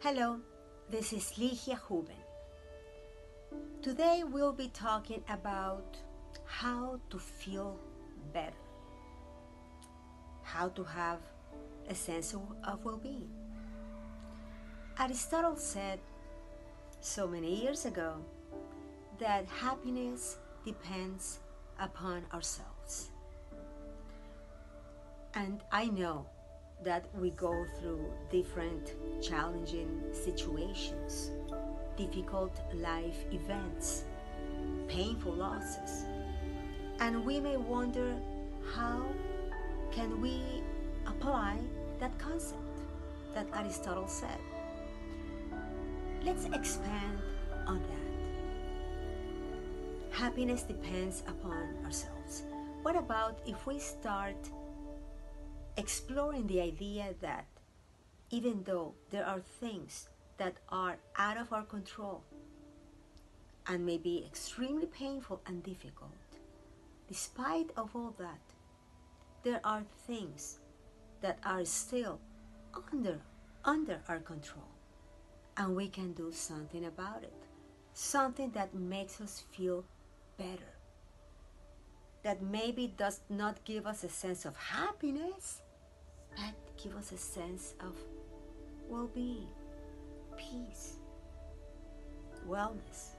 Hello, this is Ligia Houben. Today we'll be talking about how to feel better, how to have a sense of, well being. Aristotle said so many years ago that happiness depends upon ourselves. And I know that we go through different challenging situations, difficult life events, painful losses. And we may wonder how can we apply that concept that Aristotle said. Let's expand on that. Happiness depends upon ourselves. What about if we start exploring the idea that even though there are things that are out of our control and may be extremely painful and difficult, despite of all that, there are things that are still under under our control. And we can do something about it. Something that makes us feel better. That maybe does not give us a sense of happiness give us a sense of well-being, peace, wellness.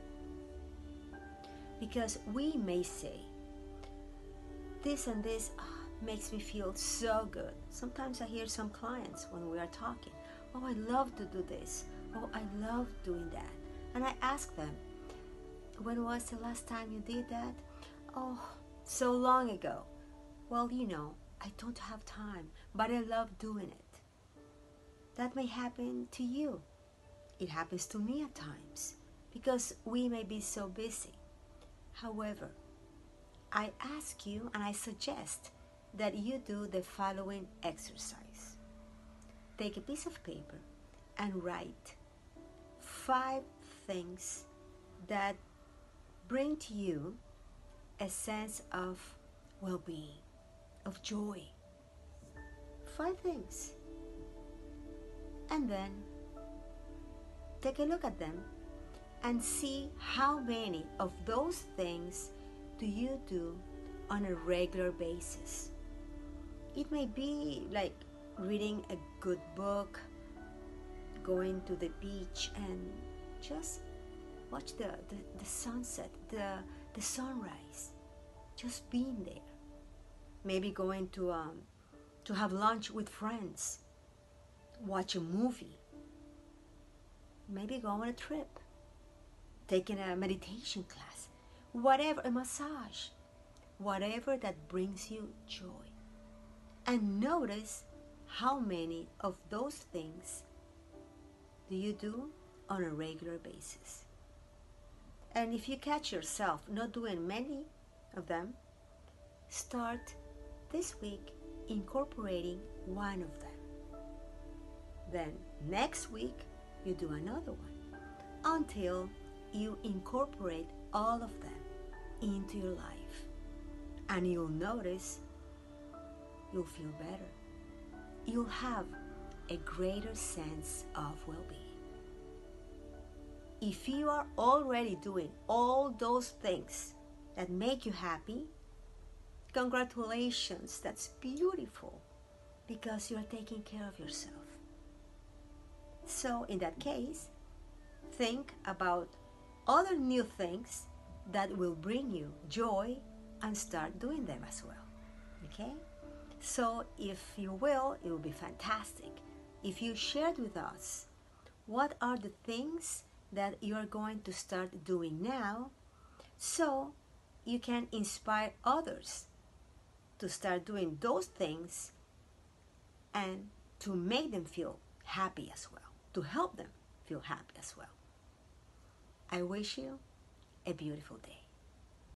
Because we may say, this and this oh, makes me feel so good. Sometimes I hear some clients when we are talking, oh, I love to do this. Oh, I love doing that. And I ask them, when was the last time you did that? Oh, so long ago. Well, you know, I don't have time, but I love doing it. That may happen to you. It happens to me at times because we may be so busy. However, I ask you and I suggest that you do the following exercise. Take a piece of paper and write five things that bring to you a sense of well being of joy. Five things. And then take a look at them and see how many of those things do you do on a regular basis. It may be like reading a good book, going to the beach and just watch the, the, the sunset, the, the sunrise, just being there maybe going to um, to have lunch with friends, watch a movie, maybe go on a trip, taking a meditation class, whatever, a massage, whatever that brings you joy. And notice how many of those things do you do on a regular basis. And if you catch yourself not doing many of them, start this week incorporating one of them. Then next week, you do another one until you incorporate all of them into your life. And you'll notice you'll feel better. You'll have a greater sense of well being. If you are already doing all those things that make you happy, Congratulations, that's beautiful because you're taking care of yourself. So, in that case, think about other new things that will bring you joy and start doing them as well. Okay? So, if you will, it will be fantastic if you shared with us what are the things that you're going to start doing now so you can inspire others to start doing those things and to make them feel happy as well, to help them feel happy as well. I wish you a beautiful day.